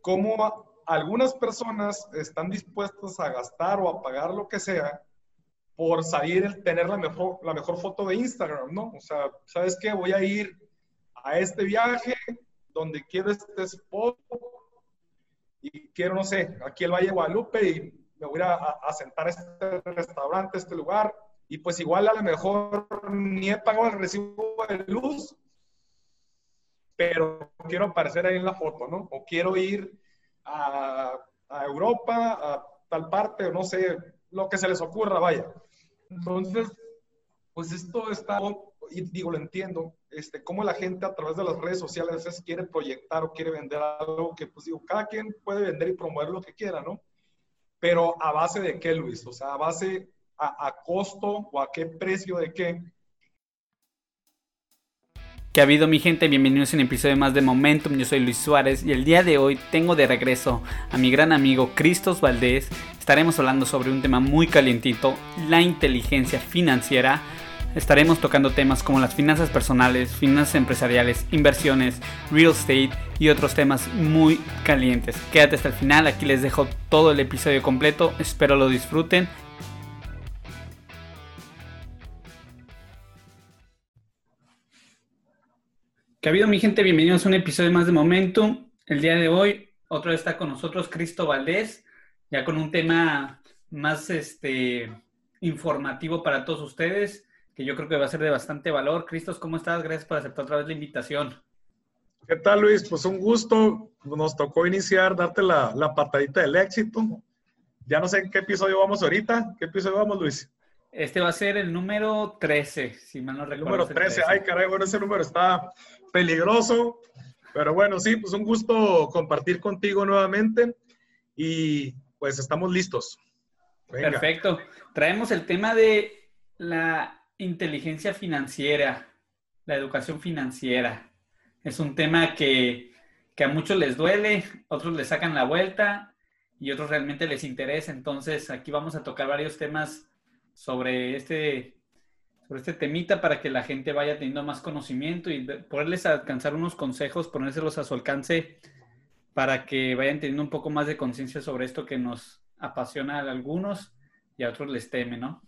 cómo algunas personas están dispuestas a gastar o a pagar lo que sea por salir, tener la mejor, la mejor foto de Instagram, ¿no? O sea, ¿sabes qué? Voy a ir a este viaje donde quiero este spot y quiero, no sé, aquí el Valle de Guadalupe y me voy a, a sentar a este restaurante, a este lugar, y pues igual a lo mejor ni he pagado el recibo de luz, pero quiero aparecer ahí en la foto, ¿no? O quiero ir a, a Europa, a tal parte, o no sé, lo que se les ocurra, vaya. Entonces, pues esto está, y digo, lo entiendo, este, cómo la gente a través de las redes sociales a veces quiere proyectar o quiere vender algo que, pues digo, cada quien puede vender y promover lo que quiera, ¿no? Pero a base de qué, Luis? O sea, a base, a, a costo o a qué precio de qué. ¿Qué ha habido mi gente? Bienvenidos a un episodio más de Momentum. Yo soy Luis Suárez y el día de hoy tengo de regreso a mi gran amigo Cristos Valdés. Estaremos hablando sobre un tema muy calientito, la inteligencia financiera. Estaremos tocando temas como las finanzas personales, finanzas empresariales, inversiones, real estate y otros temas muy calientes. Quédate hasta el final, aquí les dejo todo el episodio completo, espero lo disfruten ¿Qué ha habido mi gente? Bienvenidos a un episodio más de Momentum. El día de hoy, otra vez está con nosotros Cristo Valdés, ya con un tema más este, informativo para todos ustedes, que yo creo que va a ser de bastante valor. Cristos, ¿cómo estás? Gracias por aceptar otra vez la invitación. ¿Qué tal, Luis? Pues un gusto. Nos tocó iniciar, darte la, la patadita del éxito. Ya no sé en qué episodio vamos ahorita. ¿Qué episodio vamos, Luis? Este va a ser el número 13, si mal no recuerdo. Número 13. Ay, caray, bueno, ese número está peligroso. Pero bueno, sí, pues un gusto compartir contigo nuevamente y pues estamos listos. Venga. Perfecto. Traemos el tema de la inteligencia financiera, la educación financiera. Es un tema que, que a muchos les duele, otros les sacan la vuelta y otros realmente les interesa. Entonces, aquí vamos a tocar varios temas sobre este por este temita para que la gente vaya teniendo más conocimiento y poderles alcanzar unos consejos, ponérselos a su alcance para que vayan teniendo un poco más de conciencia sobre esto que nos apasiona a algunos y a otros les teme, ¿no?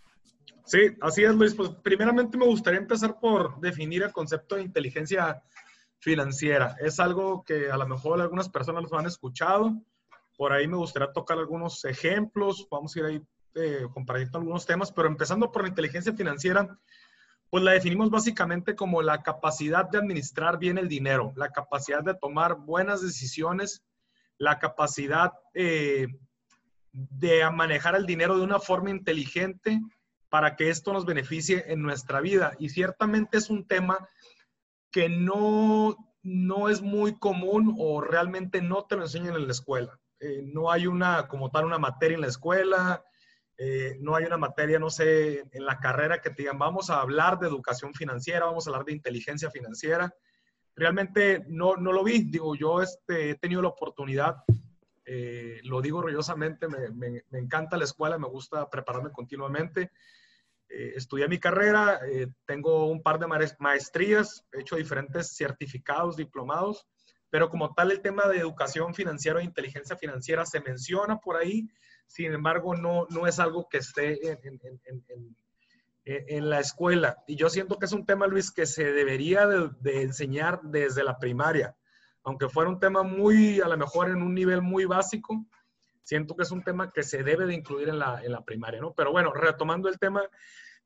Sí, así es, Luis. Pues primeramente me gustaría empezar por definir el concepto de inteligencia financiera. Es algo que a lo mejor algunas personas lo han escuchado. Por ahí me gustaría tocar algunos ejemplos. Vamos a ir ahí eh, compartiendo algunos temas, pero empezando por la inteligencia financiera, pues la definimos básicamente como la capacidad de administrar bien el dinero, la capacidad de tomar buenas decisiones, la capacidad eh, de manejar el dinero de una forma inteligente para que esto nos beneficie en nuestra vida. Y ciertamente es un tema que no, no es muy común o realmente no te lo enseñan en la escuela. Eh, no hay una, como tal, una materia en la escuela, eh, no hay una materia, no sé, en la carrera que te digan, vamos a hablar de educación financiera, vamos a hablar de inteligencia financiera. Realmente no, no lo vi. Digo, yo este, he tenido la oportunidad, eh, lo digo orgullosamente, me, me, me, encanta la escuela, me gusta prepararme continuamente. Eh, estudié mi carrera, eh, tengo un par de maestrías, he hecho diferentes certificados, diplomados, pero como tal el tema de educación financiera e inteligencia financiera se menciona por ahí, sin embargo, no, no es algo que esté en, en, en, en, la escuela. Y yo siento que es un tema, Luis, que se debería de, de, enseñar desde la primaria. Aunque fuera un tema muy, a lo mejor en un nivel muy básico, siento que es un tema que se debe de incluir en la, en la primaria, ¿no? Pero bueno, retomando el tema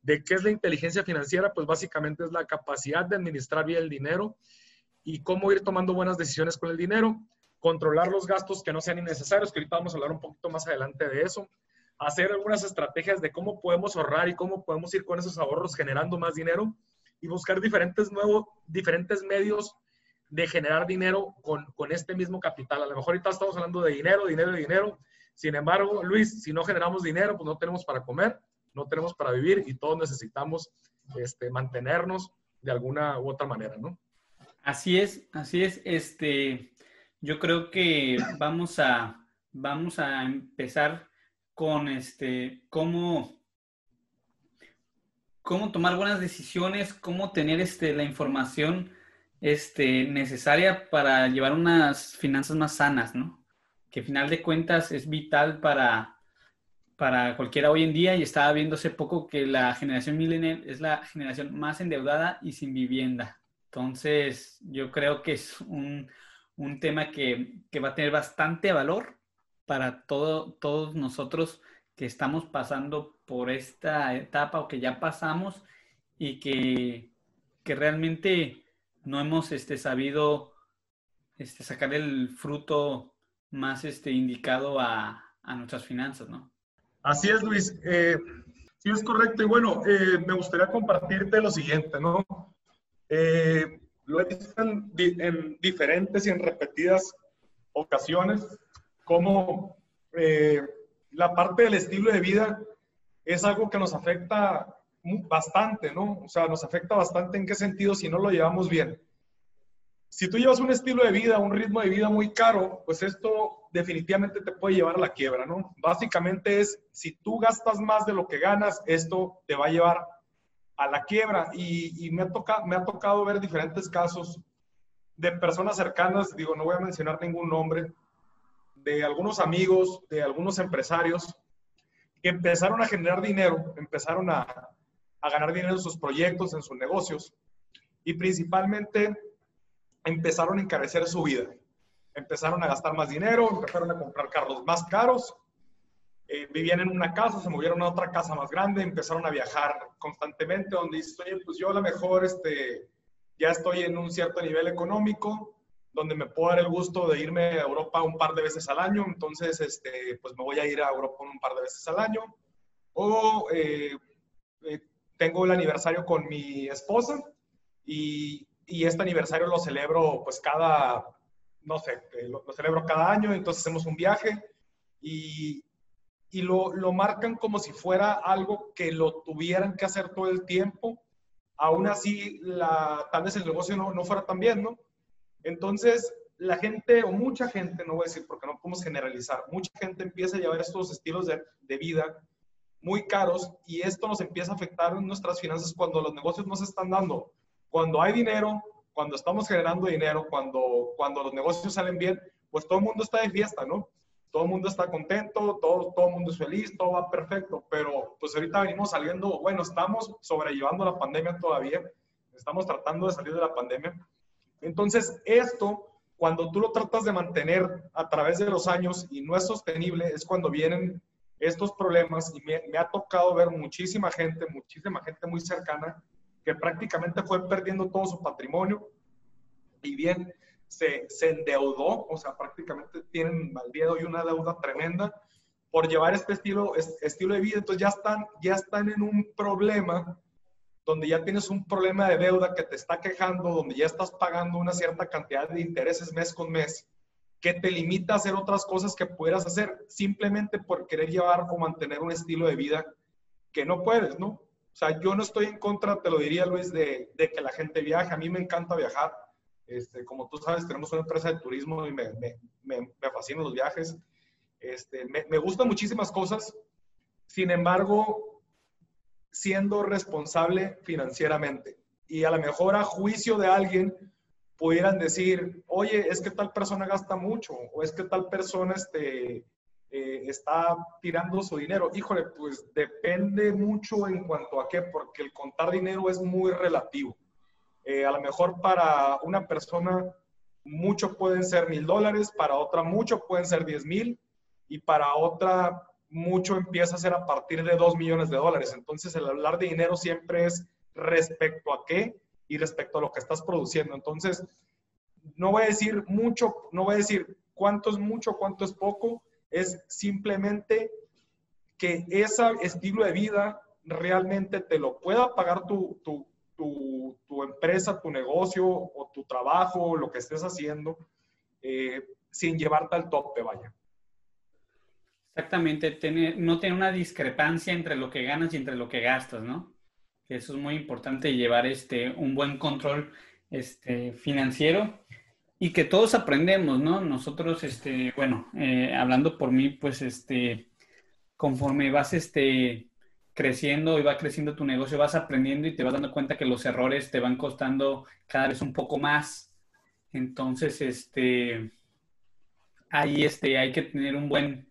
de qué es la inteligencia financiera, pues básicamente es la capacidad de administrar bien el dinero y cómo ir tomando buenas decisiones con el dinero controlar los gastos que no sean innecesarios, que ahorita vamos a hablar un poquito más adelante de eso, hacer algunas estrategias de cómo podemos ahorrar y cómo podemos ir con esos ahorros generando más dinero y buscar diferentes nuevos, diferentes medios de generar dinero con, con este mismo capital. A lo mejor ahorita estamos hablando de dinero, dinero, dinero. Sin embargo, Luis, si no generamos dinero, pues no tenemos para comer, no tenemos para vivir y todos necesitamos este, mantenernos de alguna u otra manera, ¿no? Así es, así es. Este, yo creo que vamos a, vamos a empezar con este, cómo, cómo tomar buenas decisiones, cómo tener este, la información este, necesaria para llevar unas finanzas más sanas, ¿no? que final de cuentas es vital para, para cualquiera hoy en día y estaba viendo hace poco que la generación millennial es la generación más endeudada y sin vivienda. Entonces, yo creo que es un, un tema que, que, va a tener bastante valor para todo, todos nosotros que estamos pasando por esta etapa o que ya pasamos y que, que realmente no hemos este, sabido este, sacar el fruto más este, indicado a, a nuestras finanzas, ¿no? Así es, Luis. Eh, sí, es correcto. Y bueno, eh, me gustaría compartirte lo siguiente, ¿no? Eh, lo he visto en, en, diferentes y en repetidas ocasiones, como la parte del estilo de vida es algo que nos afecta bastante, ¿no? O sea, nos afecta bastante en qué sentido si no lo llevamos bien. Si tú llevas un estilo de vida, un ritmo de vida muy caro, pues esto definitivamente te puede llevar a la quiebra, ¿no? Básicamente es, si tú gastas más de lo que ganas, esto te va a llevar a la quiebra. Y, me, ha tocado, me ha tocado ver diferentes casos de personas cercanas, digo, no voy a mencionar ningún nombre, de algunos amigos, de algunos empresarios, que empezaron a generar dinero, empezaron a, a ganar dinero en sus proyectos, en sus negocios, y principalmente empezaron a encarecer su vida. Empezaron a gastar más dinero, empezaron a comprar carros más caros, eh, vivían en una casa, se movieron a otra casa más grande, empezaron a viajar constantemente, donde dices, oye, pues yo a lo mejor este, ya estoy en un cierto nivel económico, donde me puedo dar el gusto de irme a Europa un par de veces al año, entonces, este, pues me voy a ir a Europa un par de veces al año. O eh, eh, tengo el aniversario con mi esposa y, y, este aniversario lo celebro pues cada, no sé, lo, lo, celebro cada año, entonces hacemos un viaje y, y lo, lo, marcan como si fuera algo que lo tuvieran que hacer todo el tiempo. Aún así, la, tal vez el negocio no, no fuera tan bien, ¿no? Entonces, la gente, o mucha gente, no voy a decir porque no podemos generalizar, mucha gente empieza a llevar estos estilos de, de vida muy caros y esto nos empieza a afectar en nuestras finanzas cuando los negocios no se están dando. Cuando hay dinero, cuando estamos generando dinero, cuando, cuando los negocios salen bien, pues todo el mundo está de fiesta, ¿no? Todo el mundo está contento, todo, todo el mundo es feliz, todo va perfecto, pero pues ahorita venimos saliendo, bueno, estamos sobrellevando la pandemia todavía, estamos tratando de salir de la pandemia. Entonces, esto, cuando tú lo tratas de mantener a través de los años y no es sostenible, es cuando vienen estos problemas y me, ha tocado ver muchísima gente, muchísima gente muy cercana que prácticamente fue perdiendo todo su patrimonio. Y bien se, se endeudó, o sea, prácticamente tienen al día de hoy una deuda tremenda por llevar este estilo, este estilo de vida. Entonces ya están, ya están en un problema donde ya tienes un problema de deuda que te está quejando, donde ya estás pagando una cierta cantidad de intereses mes con mes, que te limita a hacer otras cosas que pudieras hacer simplemente por querer llevar o mantener un estilo de vida que no puedes, ¿no? O sea, yo no estoy en contra, te lo diría Luis, de, de que la gente viaje. A mí me encanta viajar. Este, como tú sabes, tenemos una empresa de turismo y me, me, me, me fascinan los viajes. Este, me, gustan muchísimas cosas. Sin embargo, siendo responsable financieramente. Y a lo mejor a juicio de alguien pudieran decir, oye, es que tal persona gasta mucho o es que tal persona este, eh, está tirando su dinero. Híjole, pues depende mucho en cuanto a qué, porque el contar dinero es muy relativo. Eh, a lo mejor para una persona mucho pueden ser mil dólares, para otra mucho pueden ser diez mil y para otra mucho empieza a ser a partir de 2 millones de dólares. Entonces, el hablar de dinero siempre es respecto a qué y respecto a lo que estás produciendo. Entonces, no voy a decir mucho, no voy a decir cuánto es mucho, cuánto es poco, es simplemente que ese estilo de vida realmente te lo pueda pagar tu, tu, tu empresa, tu negocio o tu trabajo, lo que estés haciendo, eh, sin llevarte al tope, vaya. Exactamente, no tener una discrepancia entre lo que ganas y entre lo que gastas, ¿no? Eso es muy importante, llevar este, un buen control este, financiero y que todos aprendemos, ¿no? Nosotros, este, bueno, eh, hablando por mí, pues, este, conforme vas, este, creciendo y va creciendo tu negocio, vas aprendiendo y te vas dando cuenta que los errores te van costando cada vez un poco más. Entonces, este, ahí este, hay que tener un buen,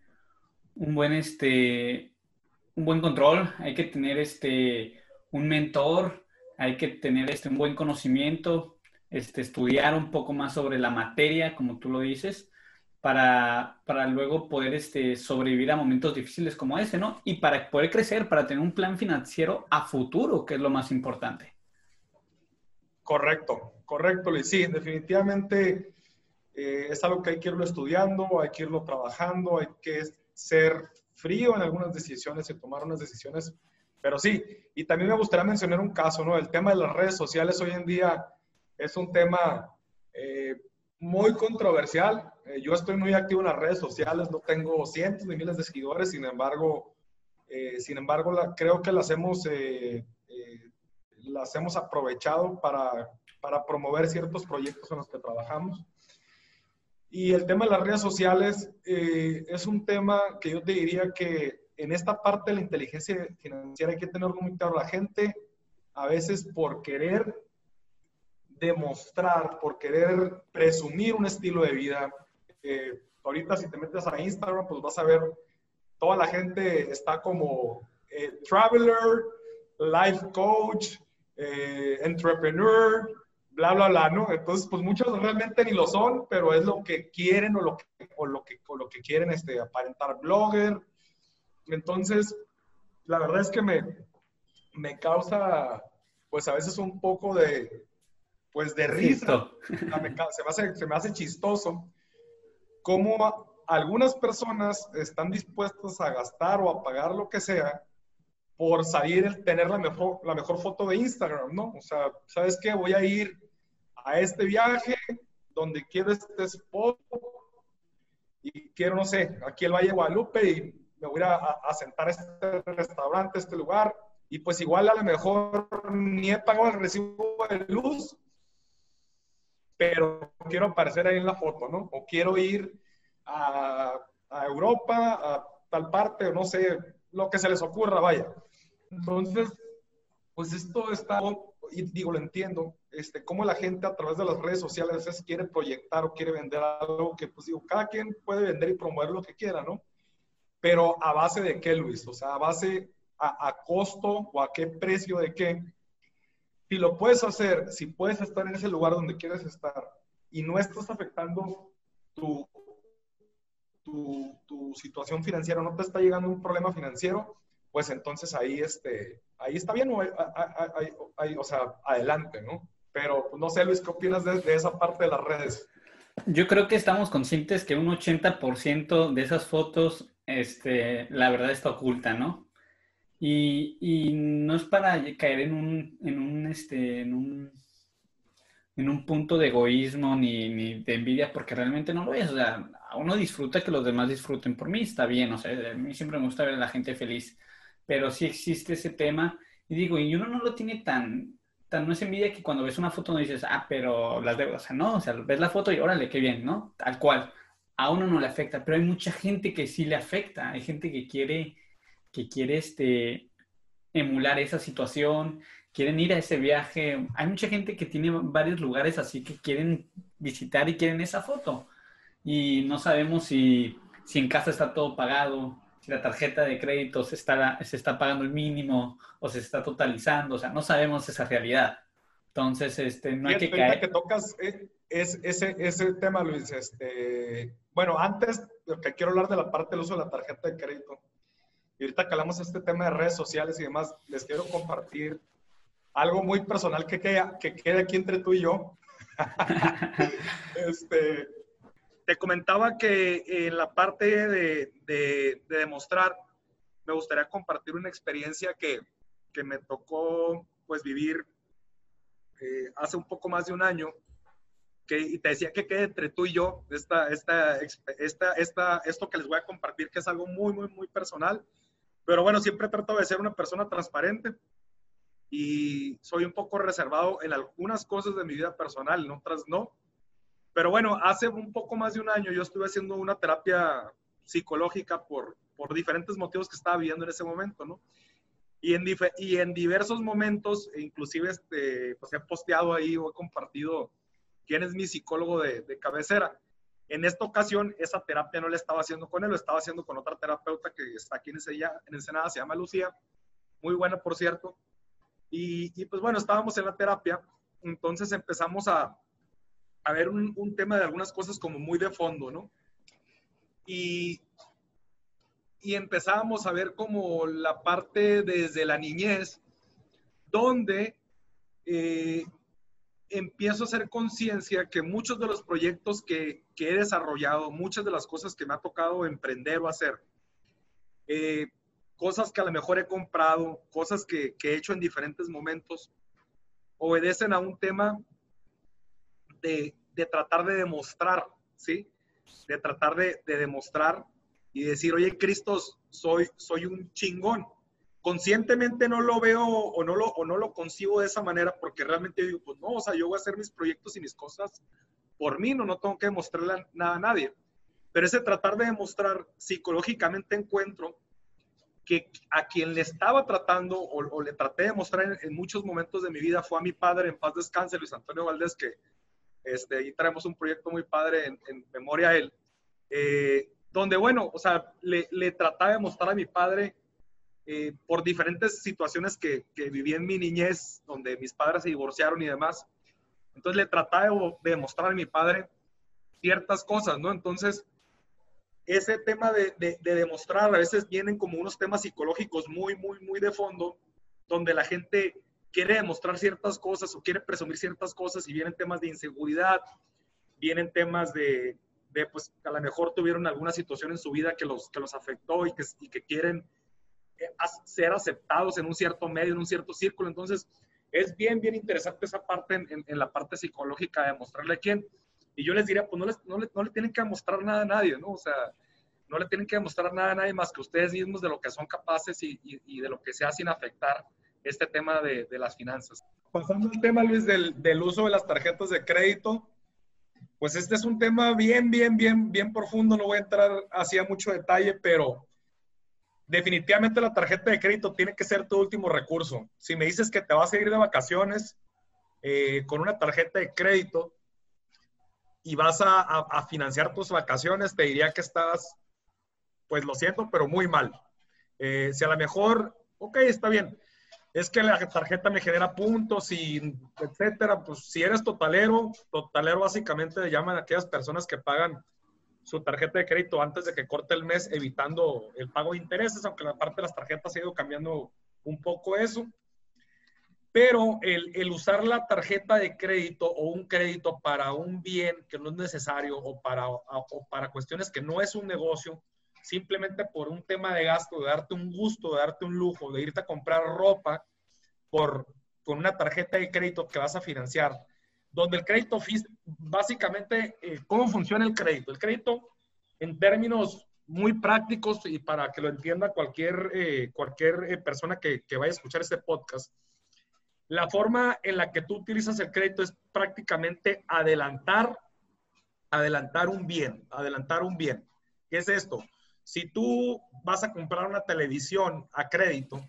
un buen, este, un buen control, hay que tener este, un mentor, hay que tener este, un buen conocimiento, este, estudiar un poco más sobre la materia, como tú lo dices, para, para luego poder este, sobrevivir a momentos difíciles como ese, ¿no? Y para poder crecer, para tener un plan financiero a futuro, que es lo más importante. Correcto, correcto, Luis. Sí, definitivamente eh, es algo que hay que irlo estudiando, hay que irlo trabajando, hay que ser frío en algunas decisiones y tomar unas decisiones. Pero sí, y también me gustaría mencionar un caso, ¿no? El tema de las redes sociales hoy en día es un tema eh, muy controversial. Eh, yo estoy muy activo en las redes sociales, no tengo cientos de miles de seguidores, sin embargo, sin embargo creo que las hemos las hemos aprovechado para, para promover ciertos proyectos en los que trabajamos. Y el tema de las redes sociales eh, es un tema que yo te diría que en esta parte de la inteligencia financiera hay que tener muy claro. La gente a veces por querer demostrar, por querer presumir un estilo de vida, eh, ahorita si te metes a Instagram, pues vas a ver, toda la gente está como eh, traveler, life coach, eh, entrepreneur, bla, bla, bla, ¿no? Entonces, pues muchos realmente ni lo son, pero es lo que quieren o lo que, o lo que, o lo que quieren este, aparentar blogger. Entonces, la verdad es que me, me causa, pues a veces un poco de, pues de risa. Se me, hace, se me hace chistoso cómo algunas personas están dispuestas a gastar o a pagar lo que sea por salir, tener la mejor, la mejor foto de Instagram, ¿no? O sea, ¿sabes qué? Voy a ir a este viaje donde quiero este spot y quiero, no sé, aquí el Valle de Guadalupe y me voy a, a sentar a este restaurante, a este lugar y pues igual a lo mejor ni he pagado el recibo de luz, pero quiero aparecer ahí en la foto, ¿no? O quiero ir a, a Europa, a tal parte, o no sé, lo que se les ocurra, vaya. Entonces, pues esto está, y digo, lo entiendo, este, cómo la gente a través de las redes sociales quiere proyectar o quiere vender algo que, pues digo, cada quien puede vender y promover lo que quiera, ¿no? Pero a base de qué, Luis? O sea, a base, a, a costo o a qué precio de qué. Si lo puedes hacer, si puedes estar en ese lugar donde quieres estar y no estás afectando tu, tu, tu situación financiera, no te está llegando un problema financiero, pues entonces ahí, este, ahí está bien, o, sea, adelante, ¿no? Pero pues, no sé, Luis, ¿qué opinas de, esa parte de las redes? Yo creo que estamos conscientes que un 80% de esas fotos, este, la verdad está oculta, ¿no? Y, y, no es para caer en un, en un, este, en un, en un punto de egoísmo ni, ni, de envidia, porque realmente no lo es. O sea, uno disfruta que los demás disfruten por mí, está bien, o sea, a mí siempre me gusta ver a la gente feliz pero sí existe ese tema. Y digo, y uno no lo tiene tan, tan, no es envidia que cuando ves una foto no dices, ah, pero las debo, o sea, no, o sea, ves la foto y órale, qué bien, ¿no? Tal cual. A uno no le afecta, pero hay mucha gente que sí le afecta, hay gente que quiere, que quiere este, emular esa situación, quieren ir a ese viaje. Hay mucha gente que tiene varios lugares así que quieren visitar y quieren esa foto. Y no sabemos si, si en casa está todo pagado, si la tarjeta de crédito se está, se está pagando el mínimo o se está totalizando, o sea, no sabemos esa realidad. Entonces, este, no hay que caer. que tocas eh, es, ese, ese tema, Luis. Este, bueno, antes, lo que quiero hablar de la parte del uso de la tarjeta de crédito. Y ahorita que hablamos de este tema de redes sociales y demás, les quiero compartir algo muy personal que quede, que quede aquí entre tú y yo. este, te comentaba que en la parte de, de, demostrar, me gustaría compartir una experiencia que, que me tocó pues vivir eh, hace un poco más de un año, que, y te decía que quede entre tú y yo esta, esta, esta, esta, esto que les voy a compartir, que es algo muy, muy, muy personal. Pero bueno, siempre trato de ser una persona transparente y soy un poco reservado en algunas cosas de mi vida personal, en otras no. Pero bueno, hace un poco más de un año yo estuve haciendo una terapia psicológica por, por diferentes motivos que estaba viviendo en ese momento, ¿no? Y en, y en diversos momentos, e inclusive este, pues he posteado ahí o he compartido quién es mi psicólogo de, de cabecera. En esta ocasión, esa terapia no la estaba haciendo con él, lo estaba haciendo con otra terapeuta que está aquí en, en Ensenada, se llama Lucía, muy buena, por cierto. Y, pues bueno, estábamos en la terapia, entonces empezamos a, ver un, un, tema de algunas cosas como muy de fondo, ¿no? Y, y empezábamos a ver como la parte desde la niñez, donde eh, empiezo a hacer conciencia que muchos de los proyectos que, que, he desarrollado, muchas de las cosas que me ha tocado emprender o hacer, eh, cosas que a lo mejor he comprado, cosas que, he hecho en diferentes momentos, obedecen a un tema de, de tratar de demostrar, ¿sí? De tratar de, de, demostrar y decir, oye, Cristo, soy, soy un chingón conscientemente no lo veo o no lo, o no lo concibo de esa manera porque realmente digo, pues no, o sea, yo voy a hacer mis proyectos y mis cosas por mí, no, no tengo que demostrarle nada a nadie. Pero ese tratar de demostrar psicológicamente encuentro que a quien le estaba tratando o, le traté de mostrar en, muchos momentos de mi vida fue a mi padre, en paz descanse, Luis Antonio Valdés, que este, ahí traemos un proyecto muy padre en, memoria a él, eh, donde, bueno, o sea, le, le trataba de mostrar a mi padre eh, por diferentes situaciones que, que, viví en mi niñez, donde mis padres se divorciaron y demás. Entonces le trataba de, demostrar a mi padre ciertas cosas, ¿no? Entonces, ese tema de, de, de, demostrar, a veces vienen como unos temas psicológicos muy, muy, muy de fondo, donde la gente quiere demostrar ciertas cosas o quiere presumir ciertas cosas y vienen temas de inseguridad, vienen temas de, de pues a lo mejor tuvieron alguna situación en su vida que los, que los afectó y que, y que quieren ser aceptados en un cierto medio, en un cierto círculo. Entonces, es bien, bien interesante esa parte en, en, la parte psicológica de mostrarle quién. Y yo les diría, pues no, les, no, le, no le tienen que demostrar nada a nadie, ¿no? O sea, no le tienen que demostrar nada a nadie más que ustedes mismos de lo que son capaces y, y, y de lo que sea sin afectar este tema de, de, las finanzas. Pasando al tema, Luis, del, del uso de las tarjetas de crédito, pues este es un tema bien, bien, bien, bien profundo. No voy a entrar hacia mucho detalle, pero definitivamente la tarjeta de crédito tiene que ser tu último recurso. Si me dices que te vas a ir de vacaciones eh, con una tarjeta de crédito y vas a, financiar tus vacaciones, te diría que estás, pues lo siento, pero muy mal. Eh, si a lo mejor, ok, está bien, es que la tarjeta me genera puntos y etcétera, pues si eres totalero, totalero básicamente le llaman a aquellas personas que pagan su tarjeta de crédito antes de que corte el mes, evitando el pago de intereses, aunque la parte de las tarjetas ha ido cambiando un poco eso. Pero el, el, usar la tarjeta de crédito o un crédito para un bien que no es necesario o para, o para cuestiones que no es un negocio, simplemente por un tema de gasto, de darte un gusto, de darte un lujo, de irte a comprar ropa por, con una tarjeta de crédito que vas a financiar, donde el crédito, básicamente, eh, ¿cómo funciona el crédito? El crédito, en términos muy prácticos y para que lo entienda cualquier, eh, cualquier eh, persona que, que, vaya a escuchar este podcast, la forma en la que tú utilizas el crédito es prácticamente adelantar, adelantar un bien, adelantar un bien. ¿Qué es esto? Si tú vas a comprar una televisión a crédito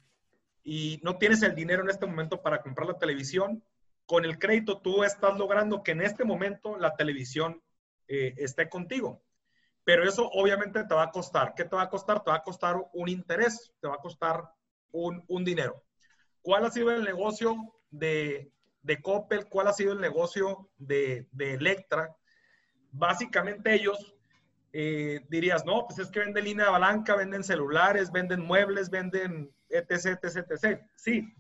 y no tienes el dinero en este momento para comprar la televisión, con el crédito tú estás logrando que en este momento la televisión eh, esté contigo. Pero eso obviamente te va a costar. ¿Qué te va a costar? Te va a costar un interés, te va a costar un, un dinero. ¿Cuál ha sido el negocio de, de Coppel? ¿Cuál ha sido el negocio de, de Electra? Básicamente ellos eh, dirías, no, pues es que venden línea blanca, venden celulares, venden muebles, venden etc, etc, etc. Sí,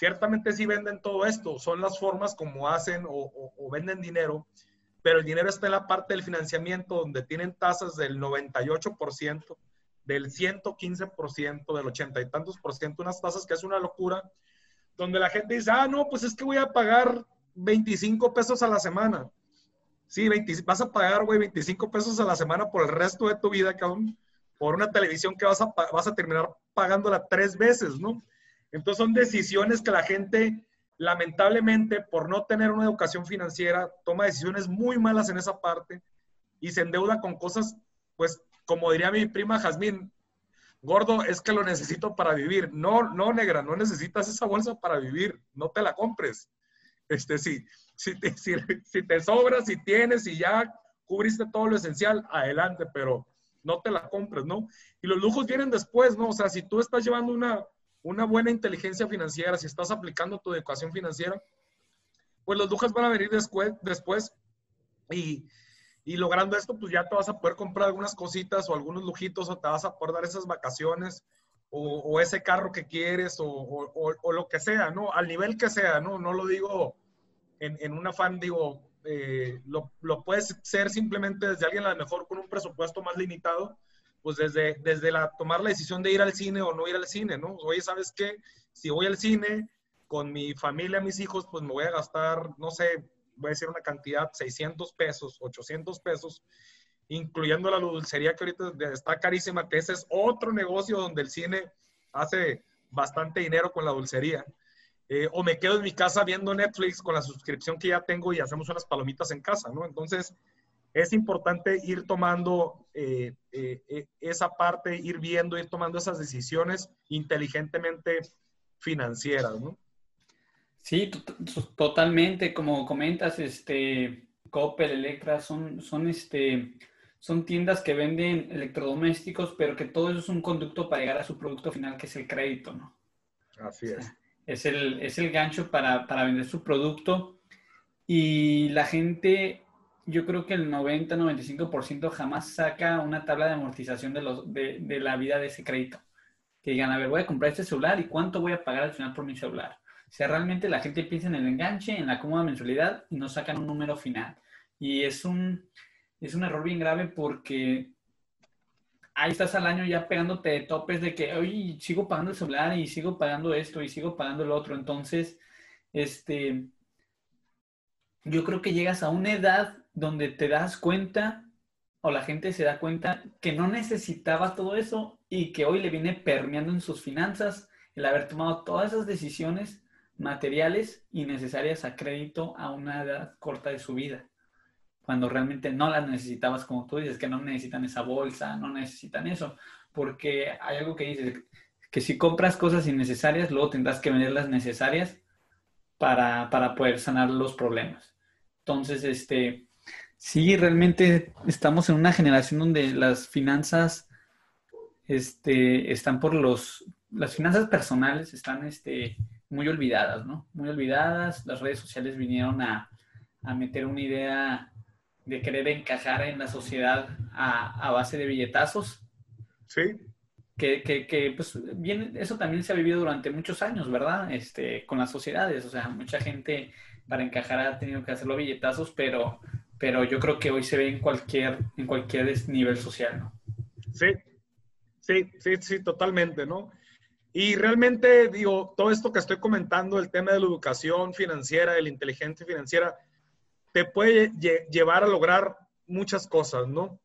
Ciertamente sí venden todo esto, son las formas como hacen o, venden dinero, pero el dinero está en la parte del financiamiento donde tienen tasas del 98%, del 115%, del 80 y tantos por ciento, unas tasas que es una locura, donde la gente dice, ah, no, pues es que voy a pagar 25 pesos a la semana. Sí, vas a pagar, güey, 25 pesos a la semana por el resto de tu vida, por una televisión que vas a, vas a terminar pagándola tres veces, ¿no? Entonces son decisiones que la gente, lamentablemente, por no tener una educación financiera, toma decisiones muy malas en esa parte y se endeuda con cosas, pues, como diría mi prima Jazmín, gordo, es que lo necesito para vivir. No, no, negra, no necesitas esa bolsa para vivir, no te la compres. Este, sí, si te, si, si te sobra, si tienes y ya cubriste todo lo esencial, adelante, pero no te la compres, ¿no? Y los lujos vienen después, ¿no? O sea, si tú estás llevando una, una buena inteligencia financiera, si estás aplicando tu educación financiera, pues los lujos van a venir después, después y, y logrando esto, pues ya te vas a poder comprar algunas cositas o algunos lujitos o te vas a poder dar esas vacaciones o, ese carro que quieres o, o, lo que sea, ¿no? Al nivel que sea, ¿no? No lo digo en, en un afán, digo, eh, lo, lo, puedes ser simplemente desde alguien a lo mejor con un presupuesto más limitado, pues desde, desde la, tomar la decisión de ir al cine o no ir al cine, ¿no? Oye, ¿sabes qué? Si voy al cine con mi familia, mis hijos, pues me voy a gastar, no sé, voy a decir una cantidad, 600 pesos, 800 pesos, incluyendo la dulcería que ahorita está carísima, que ese es otro negocio donde el cine hace bastante dinero con la dulcería. Eh, o me quedo en mi casa viendo Netflix con la suscripción que ya tengo y hacemos unas palomitas en casa, ¿no? Entonces, es importante ir tomando eh, eh, esa parte, ir viendo, ir tomando esas decisiones inteligentemente financieras, ¿no? Sí, totalmente, como comentas, este, Coppel, Electra, son, son, este, son tiendas que venden electrodomésticos, pero que todo eso es un conducto para llegar a su producto final, que es el crédito, ¿no? Así es es el, es el gancho para, vender su producto. Y la gente, yo creo que el 90-95% jamás saca una tabla de amortización de, los, de, de, la vida de ese crédito. Que digan, a ver, voy a comprar este celular y cuánto voy a pagar al final por mi celular. O sea, realmente la gente piensa en el enganche, en la cómoda mensualidad y no sacan un número final. Y es un, es un error bien grave porque ahí estás al año ya pegándote de topes de que, oye, sigo pagando el celular y sigo pagando esto y sigo pagando el otro. Entonces, este, yo creo que llegas a una edad donde te das cuenta o la gente se da cuenta que no necesitaba todo eso y que hoy le viene permeando en sus finanzas el haber tomado todas esas decisiones materiales y necesarias a crédito a una edad corta de su vida cuando realmente no las necesitabas, como tú dices, que no necesitan esa bolsa, no necesitan eso, porque hay algo que dices, que si compras cosas innecesarias, luego tendrás que vender las necesarias para, para poder sanar los problemas. Entonces, este, sí, realmente estamos en una generación donde las finanzas este, están por los, las finanzas personales están este, muy olvidadas, ¿no? Muy olvidadas. Las redes sociales vinieron a, a meter una idea de querer encajar en la sociedad a, base de billetazos. Sí. Que, que, pues bien, eso también se ha vivido durante muchos años, ¿verdad? Este, con las sociedades, o sea, mucha gente para encajar ha tenido que hacerlo billetazos, pero, pero yo creo que hoy se ve en cualquier, en cualquier nivel social, ¿no? Sí, sí, sí, sí, totalmente, ¿no? Y realmente, digo, todo esto que estoy comentando, el tema de la educación financiera, de la inteligencia financiera, te puede llevar a lograr muchas cosas, ¿no?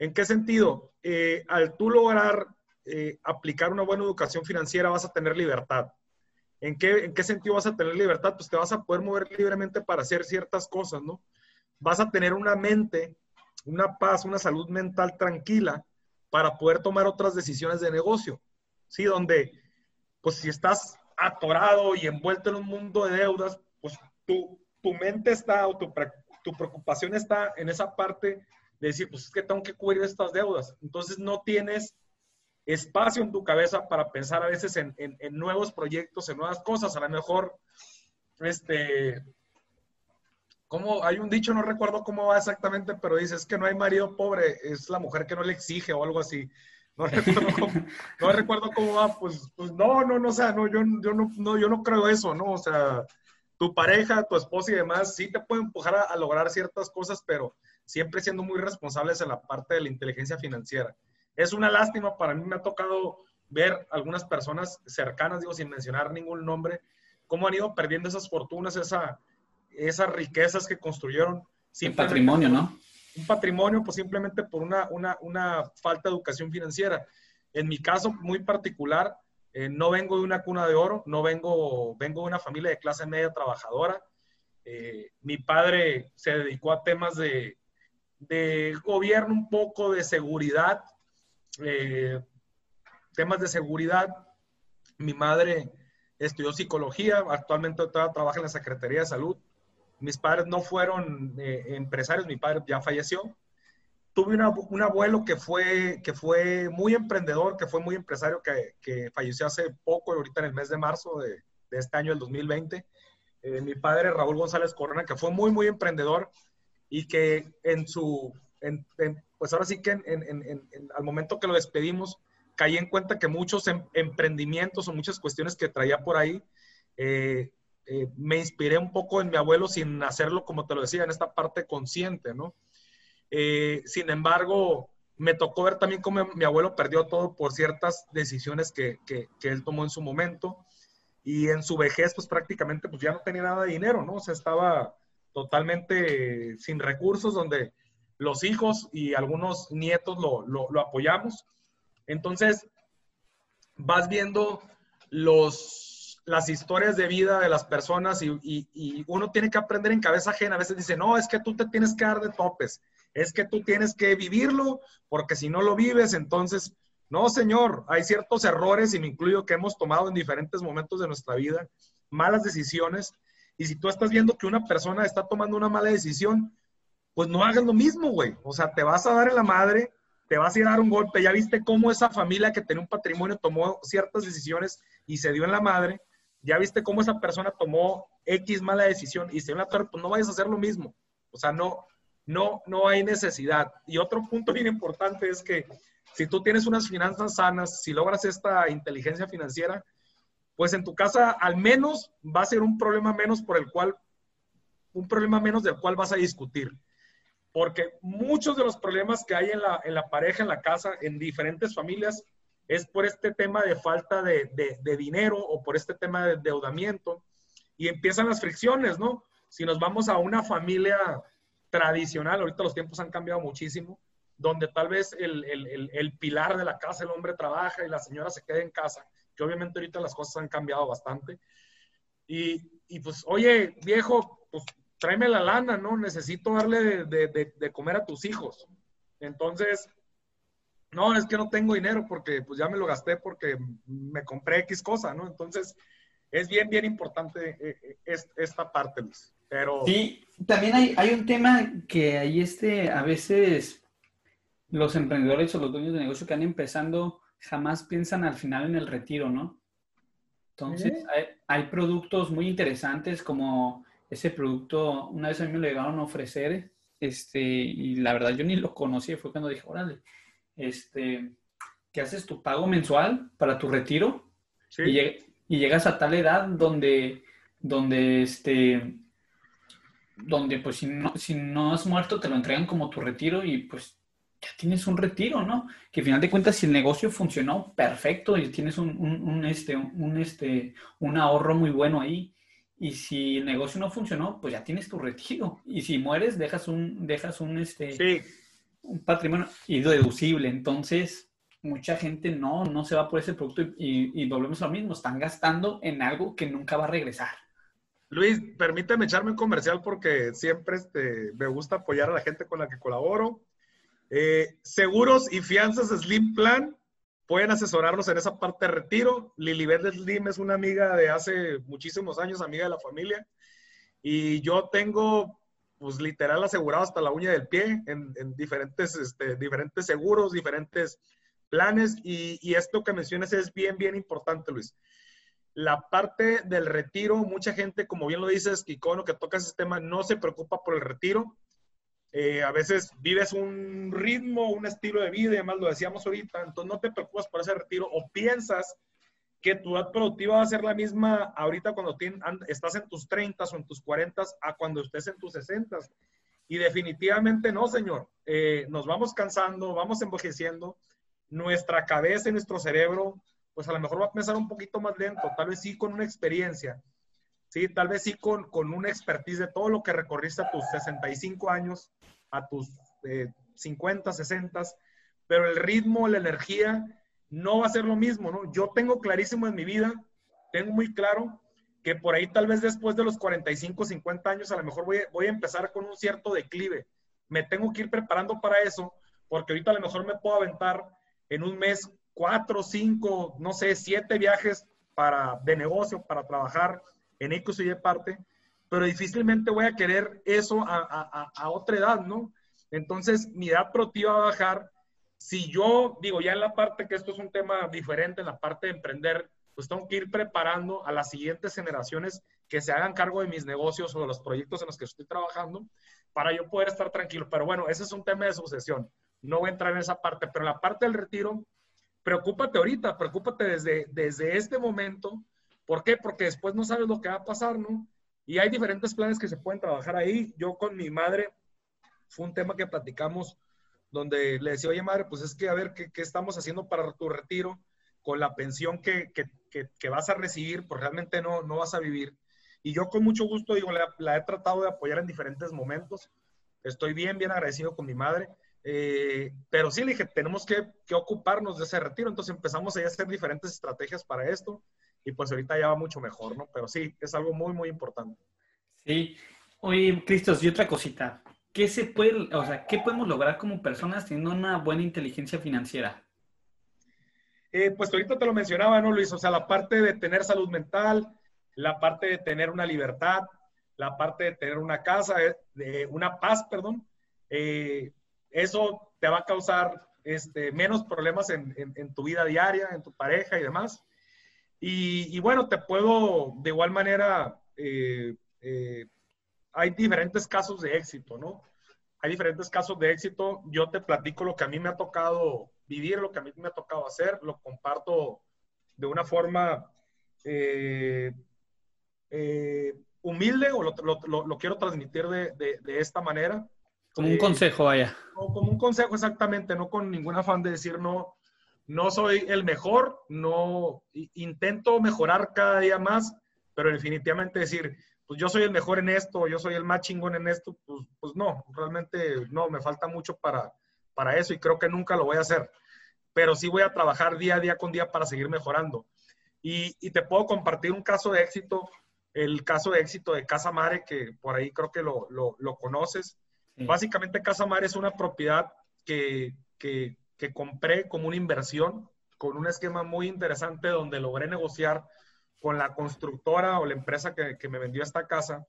¿En qué sentido? Eh, al tú lograr eh, aplicar una buena educación financiera vas a tener libertad. ¿En qué, ¿En qué sentido vas a tener libertad? Pues te vas a poder mover libremente para hacer ciertas cosas, ¿no? Vas a tener una mente, una paz, una salud mental tranquila para poder tomar otras decisiones de negocio, ¿sí? Donde, pues si estás atorado y envuelto en un mundo de deudas, pues tú tu mente está o tu, tu preocupación está en esa parte de decir, pues es que tengo que cubrir estas deudas. Entonces no tienes espacio en tu cabeza para pensar a veces en, en, nuevos proyectos, en nuevas cosas. A lo mejor, este, como hay un dicho, no recuerdo cómo va exactamente, pero dice, es que no hay marido pobre, es la mujer que no le exige o algo así. No recuerdo cómo, no recuerdo cómo va, pues, pues no, no, no, o sea, no, yo, yo no, no, yo no creo eso, ¿no? O sea, tu pareja, tu esposa y demás, sí te pueden empujar a, lograr ciertas cosas, pero siempre siendo muy responsables en la parte de la inteligencia financiera. Es una lástima, para mí me ha tocado ver algunas personas cercanas, digo, sin mencionar ningún nombre, cómo han ido perdiendo esas fortunas, esa, esas riquezas que construyeron. Un patrimonio, ¿no? Un patrimonio, pues simplemente por una, una, una falta de educación financiera. En mi caso muy particular, eh, no vengo de una cuna de oro, no vengo, vengo de una familia de clase media trabajadora. Eh, mi padre se dedicó a temas de, de gobierno, un poco de seguridad, eh, temas de seguridad. Mi madre estudió psicología, actualmente trabaja en la Secretaría de Salud. Mis padres no fueron empresarios, mi padre ya falleció, tuve un abuelo que fue, que fue muy emprendedor, que fue muy empresario, que, que falleció hace poco, ahorita en el mes de marzo de, de este año, el 2020. Eh, mi padre, Raúl González Corona, que fue muy, muy emprendedor y que en su, pues ahora sí que al momento que lo despedimos, caí en cuenta que muchos em, emprendimientos o muchas cuestiones que traía por ahí, eh, eh, me inspiré un poco en mi abuelo sin hacerlo, como te lo decía, en esta parte consciente, ¿no? sin embargo, me tocó ver también cómo mi abuelo perdió todo por ciertas decisiones que, que, que él tomó en su momento y en su vejez pues prácticamente pues ya no tenía nada de dinero, ¿no? O sea, estaba totalmente sin recursos donde los hijos y algunos nietos lo, lo, apoyamos. Entonces, vas viendo los, las historias de vida de las personas y, uno tiene que aprender en cabeza ajena. A veces dice, no, es que tú te tienes que dar de topes, es que tú tienes que vivirlo, porque si no lo vives, entonces no, señor, hay ciertos errores, y me incluyo, que hemos tomado en diferentes momentos de nuestra vida, malas decisiones, y si tú estás viendo que una persona está tomando una mala decisión, pues no hagas lo mismo, güey. O sea, te vas a dar en la madre, te vas a ir a dar un golpe. Ya viste cómo esa familia que tenía un patrimonio tomó ciertas decisiones y se dio en la madre. Ya viste cómo esa persona tomó X mala decisión y se en la torre, pues no vayas a hacer lo mismo. O sea, no, no, no hay necesidad. Y otro punto bien importante es que si tú tienes unas finanzas sanas, si logras esta inteligencia financiera, pues en tu casa al menos va a ser un problema menos por el cual, un problema menos del cual vas a discutir. Porque muchos de los problemas que hay en la, en la pareja, en la casa, en diferentes familias, es por este tema de falta de, de, dinero o por este tema de endeudamiento. Y empiezan las fricciones, ¿no? Si nos vamos a una familia tradicional, ahorita los tiempos han cambiado muchísimo, donde tal vez el, el, el, pilar de la casa, el hombre trabaja y la señora se queda en casa, que obviamente ahorita las cosas han cambiado bastante. Y, y pues, oye, viejo, pues tráeme la lana, ¿no? Necesito darle de, de, de, comer a tus hijos. Entonces, no, es que no tengo dinero porque pues ya me lo gasté porque me compré X cosa, ¿no? Entonces, es bien, bien importante eh, eh, esta parte, Luis. Pero... Sí, también hay, hay un tema que ahí este, a veces los emprendedores o los dueños de negocio que han empezando jamás piensan al final en el retiro, ¿no? Entonces, hay, productos muy interesantes como ese producto, una vez a mí me lo llegaron a ofrecer, este, y la verdad yo ni lo conocí, fue cuando dije, órale, este, que haces tu pago mensual para tu retiro y, y, llegas a tal edad donde, donde, este, donde pues si no, si no has muerto te lo entregan como tu retiro y pues ya tienes un retiro, ¿no? Que al final de cuentas, si el negocio funcionó perfecto y tienes un, un, este, un, este, un ahorro muy bueno ahí, y si el negocio no funcionó, pues ya tienes tu retiro. Y si mueres, dejas un, dejas un, este, un patrimonio deducible. Entonces, mucha gente no, no se va por ese producto y, y, volvemos a lo mismo, están gastando en algo que nunca va a regresar. Luis, permíteme echarme un comercial porque siempre este, me gusta apoyar a la gente con la que colaboro. Eh, seguros y fianzas Slim Plan pueden asesorarnos en esa parte de retiro. Lilibet Slim es una amiga de hace muchísimos años, amiga de la familia. Y yo tengo, pues literal asegurado hasta la uña del pie en, diferentes, este, diferentes seguros, diferentes planes. Y, y, esto que mencionas es bien, bien importante, Luis. La parte del retiro, mucha gente, como bien lo dices, Kikono, que toca ese tema, no se preocupa por el retiro eh, a veces vives un ritmo, un estilo de vida, y además lo decíamos ahorita, entonces no te preocupas por ese retiro o piensas que tu edad productiva va a ser la misma ahorita cuando estás en tus 30 o en tus 40 a cuando estés en tus 60. Y definitivamente no, señor. Eh, nos vamos cansando, vamos envejeciendo. Nuestra cabeza y nuestro cerebro, pues a lo mejor va a pensar un poquito más lento, tal vez sí con una experiencia. Sí, tal vez sí con, con una expertise de todo lo que recorriste a tus 65 años, a tus 50, eh, 60, pero el ritmo, la energía no va a ser lo mismo, ¿no? Yo tengo clarísimo en mi vida, tengo muy claro que por ahí tal vez después de los 45, 50 años a lo mejor voy, a empezar con un cierto declive. Me tengo que ir preparando para eso, porque ahorita a lo mejor me puedo aventar en un mes cuatro, cinco, no sé, siete viajes para, de negocio para trabajar en X y parte, pero difícilmente voy a querer eso a, otra edad, ¿no? Entonces, mi edad proactiva va a bajar. Si yo digo, ya en la parte que esto es un tema diferente, en la parte de emprender, pues tengo que ir preparando a las siguientes generaciones que se hagan cargo de mis negocios o de los proyectos en los que estoy trabajando para yo poder estar tranquilo. Pero bueno, ese es un tema de sucesión. No voy a entrar en esa parte, pero la parte del retiro, preocúpate ahorita, preocúpate desde, desde este momento. ¿Por qué? Porque después no sabes lo que va a pasar, ¿no? Y hay diferentes planes que se pueden trabajar ahí. Yo con mi madre, fue un tema que platicamos donde le decía, oye madre, pues es que a ver, ¿qué, estamos haciendo para tu retiro? Con la pensión que, que, que, vas a recibir, pues realmente no, no vas a vivir. Y yo con mucho gusto, digo, la, he tratado de apoyar en diferentes momentos. Estoy bien, bien agradecido con mi madre. Eh, pero sí le dije, tenemos que, que, ocuparnos de ese retiro. Entonces empezamos a hacer diferentes estrategias para esto y pues ahorita ya va mucho mejor, ¿no? Pero sí, es algo muy, muy importante. Sí. Oye, Cristos, y otra cosita. ¿Qué se puede, o sea, qué podemos lograr como personas teniendo una buena inteligencia financiera? Eh, pues ahorita te lo mencionaba, ¿no, Luis? O sea, la parte de tener salud mental, la parte de tener una libertad, la parte de tener una casa, eh, de una paz, perdón, eh, eso te va a causar este, menos problemas en, tu vida diaria, en tu pareja y demás. Y, bueno, te puedo, de igual manera, hay diferentes casos de éxito, ¿no? Hay diferentes casos de éxito. Yo te platico lo que a mí me ha tocado vivir, lo que a mí me ha tocado hacer, lo comparto de una forma eh, eh, humilde o lo, quiero transmitir de, esta manera. Como un eh, consejo, vaya. Como un consejo, exactamente, no con ningún afán de decir no, no soy el mejor, no intento mejorar cada día más, pero definitivamente decir, pues yo soy el mejor en esto, yo soy el más chingón en esto, pues, pues no, realmente no, me falta mucho para, para eso y creo que nunca lo voy a hacer, pero sí voy a trabajar día a día con día para seguir mejorando. Y, y te puedo compartir un caso de éxito, el caso de éxito de Casa Mare, que por ahí creo que lo, lo, lo conoces. Básicamente Casa Mare es una propiedad que, que, que compré como una inversión, con un esquema muy interesante donde logré negociar con la constructora o la empresa que, me vendió esta casa,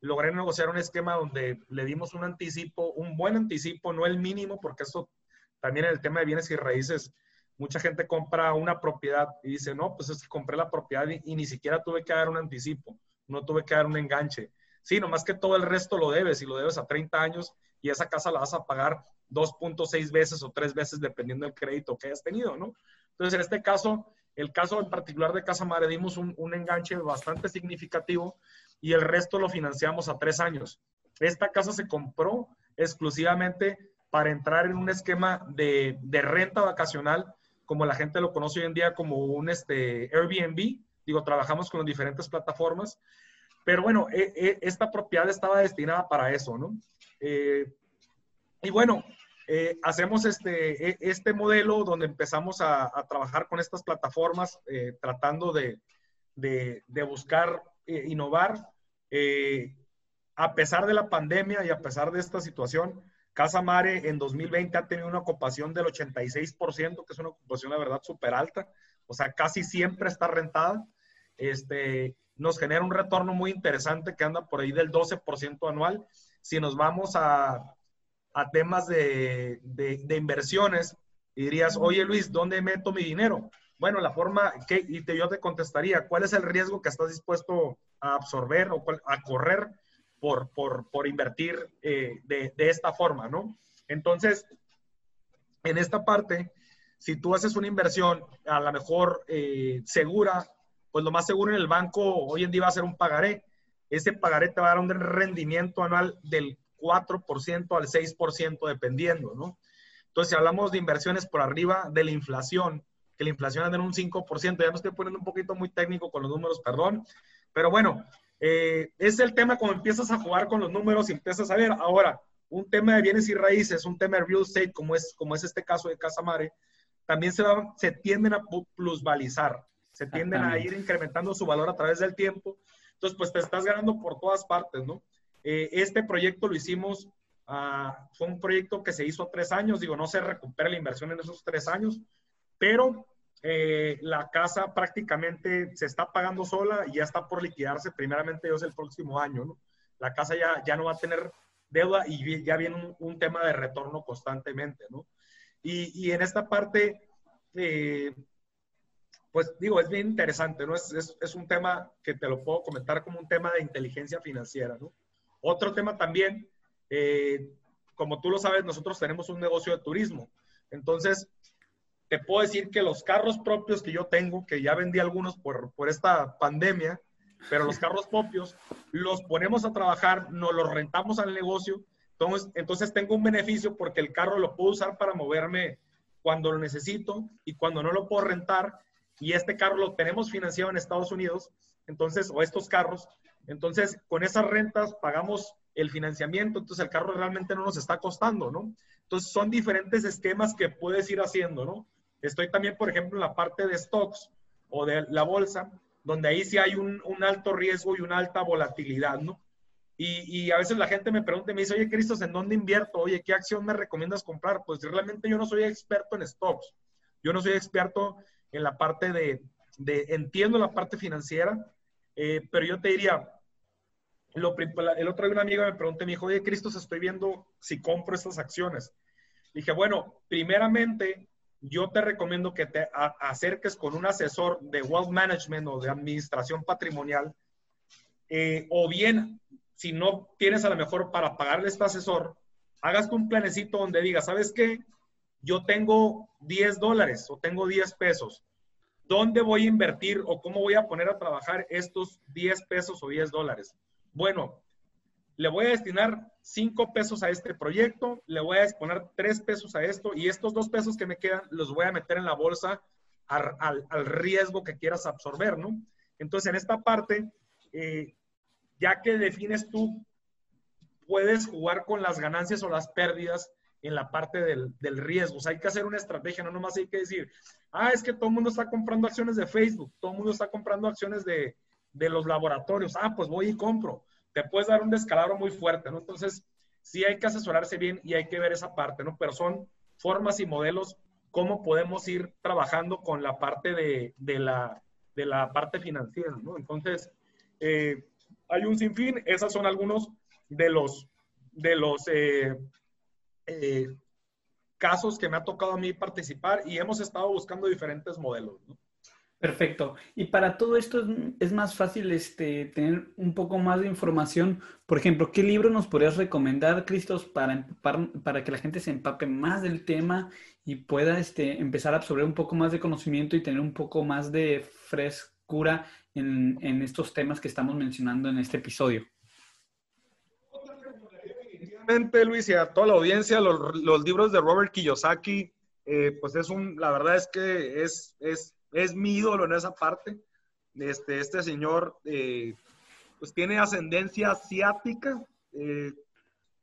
logré negociar un esquema donde le dimos un anticipo, un buen anticipo, no el mínimo, porque eso también en el tema de bienes y raíces, mucha gente compra una propiedad y dice, no, pues es que compré la propiedad y, ni siquiera tuve que dar un anticipo, no tuve que dar un enganche. Sí, nomás que todo el resto lo debes y lo debes a 30 años y esa casa la vas a pagar 2.6 veces o 3 veces dependiendo del crédito que hayas tenido, ¿no? Entonces, en este caso, el caso en particular de Casa Madre dimos un, enganche bastante significativo y el resto lo financiamos a tres años. Esta casa se compró exclusivamente para entrar en un esquema de, renta vacacional, como la gente lo conoce hoy en día como un este, Airbnb. Digo, trabajamos con diferentes plataformas. Pero bueno, e, e, esta propiedad estaba destinada para eso, ¿no? Eh, y bueno, eh, hacemos este, e, este modelo donde empezamos a, trabajar con estas plataformas, eh, tratando de, de, buscar eh, innovar. a pesar de la pandemia y a pesar de esta situación, Casa Mare en 2020 ha tenido una ocupación del 86%, que es una ocupación, la verdad, súper alta. O sea, casi siempre está rentada. Este, nos genera un retorno muy interesante que anda por ahí del 12% anual. Si nos vamos a, a temas de, de, inversiones y dirías, oye Luis, ¿dónde meto mi dinero? Bueno, la forma que, y te, yo te contestaría, ¿cuál es el riesgo que estás dispuesto a absorber o a correr por, por, por invertir eh, de, de, esta forma, ¿no? Entonces, en esta parte, si tú haces una inversión a lo mejor eh, segura, pues lo más seguro en el banco hoy en día va a ser un pagaré. Ese pagaré te va a dar un rendimiento anual del 4% al 6% dependiendo, ¿no? Entonces, si hablamos de inversiones por arriba de la inflación, que la inflación anda en un 5%, ya me estoy poniendo un poquito muy técnico con los números, perdón, pero bueno, eh, es el tema cuando empiezas a jugar con los números y empiezas a ver, ahora, un tema de bienes y raíces, un tema de real estate, como es, como es este caso de Casa Mare, también se, se tienden a plusvalizar, se tienden a ir incrementando su valor a través del tiempo. Entonces, pues te estás ganando por todas partes, ¿no? Eh, este proyecto lo hicimos, ah, fue un proyecto que se hizo tres años, digo, no se recupera la inversión en esos tres años, pero eh, la casa prácticamente se está pagando sola y ya está por liquidarse, primeramente Dios, el próximo año, ¿no? La casa ya, ya no va a tener deuda y ya viene un, tema de retorno constantemente, ¿no? Y, en esta parte, eh, pues digo, es bien interesante, ¿no? Es, es, un tema que te lo puedo comentar como un tema de inteligencia financiera, ¿no? Otro tema también, eh, como tú lo sabes, nosotros tenemos un negocio de turismo. Entonces, te puedo decir que los carros propios que yo tengo, que ya vendí algunos por, por esta pandemia, pero los carros propios los ponemos a trabajar, nos los rentamos al negocio, entonces, entonces tengo un beneficio porque el carro lo puedo usar para moverme cuando lo necesito y cuando no lo puedo rentar, y este carro lo tenemos financiado en Estados Unidos, entonces, o estos carros, entonces con esas rentas pagamos el financiamiento, entonces el carro realmente no nos está costando, ¿no? Entonces son diferentes esquemas que puedes ir haciendo, ¿no? Estoy también, por ejemplo, en la parte de stocks o de la bolsa, donde ahí sí hay un, alto riesgo y una alta volatilidad, ¿no? Y, a veces la gente me pregunta y me dice, oye, Cristos, ¿en dónde invierto? Oye, ¿qué acción me recomiendas comprar? Pues realmente yo no soy experto en stocks. Yo no soy experto en la parte de, entiendo la parte financiera, eh, pero yo te diría, lo, el otro día una amiga me preguntó, me dijo, oye, Cristos, estoy viendo si compro estas acciones. Dije, bueno, primeramente, yo te recomiendo que te acerques con un asesor de wealth management o de administración patrimonial, eh, o bien, si no tienes a lo mejor para pagarle este asesor, hagas un planecito donde digas, ¿sabes qué? Yo tengo 10 dólares o tengo 10 pesos. ¿Dónde voy a invertir o cómo voy a poner a trabajar estos 10 pesos o 10 dólares? Bueno, le voy a destinar cinco pesos a este proyecto, le voy a exponer tres pesos a esto y estos dos pesos que me quedan los voy a meter en la bolsa al, riesgo que quieras absorber, ¿no? Entonces, en esta parte, eh, ya que defines tú, puedes jugar con las ganancias o las pérdidas en la parte del, riesgo. O sea, hay que hacer una estrategia, no nomás hay que decir, ah, es que todo el mundo está comprando acciones de Facebook, todo el mundo está comprando acciones de, de los laboratorios, ah, pues voy y compro te puedes dar un descalabro muy fuerte, ¿no? Entonces, sí hay que asesorarse bien y hay que ver esa parte, ¿no? Pero son formas y modelos cómo podemos ir trabajando con la parte de, de la, de la parte financiera, ¿no? Entonces, eh, hay un sinfín, esos son algunos de los, de los eh, eh, casos que me ha tocado a mí participar y hemos estado buscando diferentes modelos, ¿no? Perfecto. Y para todo esto es, más fácil este, tener un poco más de información. Por ejemplo, ¿qué libro nos podrías recomendar, Cristos, para, para, que la gente se empape más del tema y pueda este, empezar a absorber un poco más de conocimiento y tener un poco más de frescura en, en estos temas que estamos mencionando en este episodio? Definitivamente, Luis, y a toda la audiencia, los, los libros de Robert Kiyosaki, eh, pues es un, la verdad es que es, es es mi ídolo en esa parte. Este, este señor, eh, pues tiene ascendencia asiática, eh,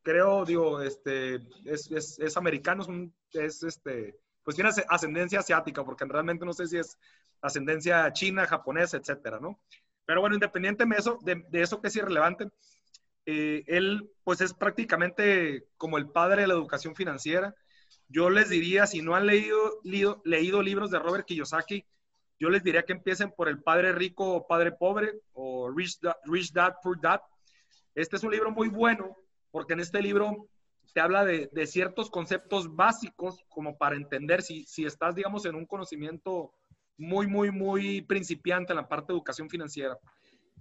creo, digo, este, es, es, es americano, es, este, pues tiene ascendencia asiática, porque realmente no sé si es ascendencia china, japonesa, etcétera, ¿no? Pero bueno, independientemente de eso, de, eso que es irrelevante, eh, él, pues es prácticamente como el padre de la educación financiera. Yo les diría, si no han leído, leído, leído libros de Robert Kiyosaki, yo les diría que empiecen por El Padre Rico o Padre Pobre o Rich Dad, Poor Dad. Este es un libro muy bueno porque en este libro te habla de, ciertos conceptos básicos como para entender si, si estás, digamos, en un conocimiento muy, muy, muy principiante en la parte de educación financiera.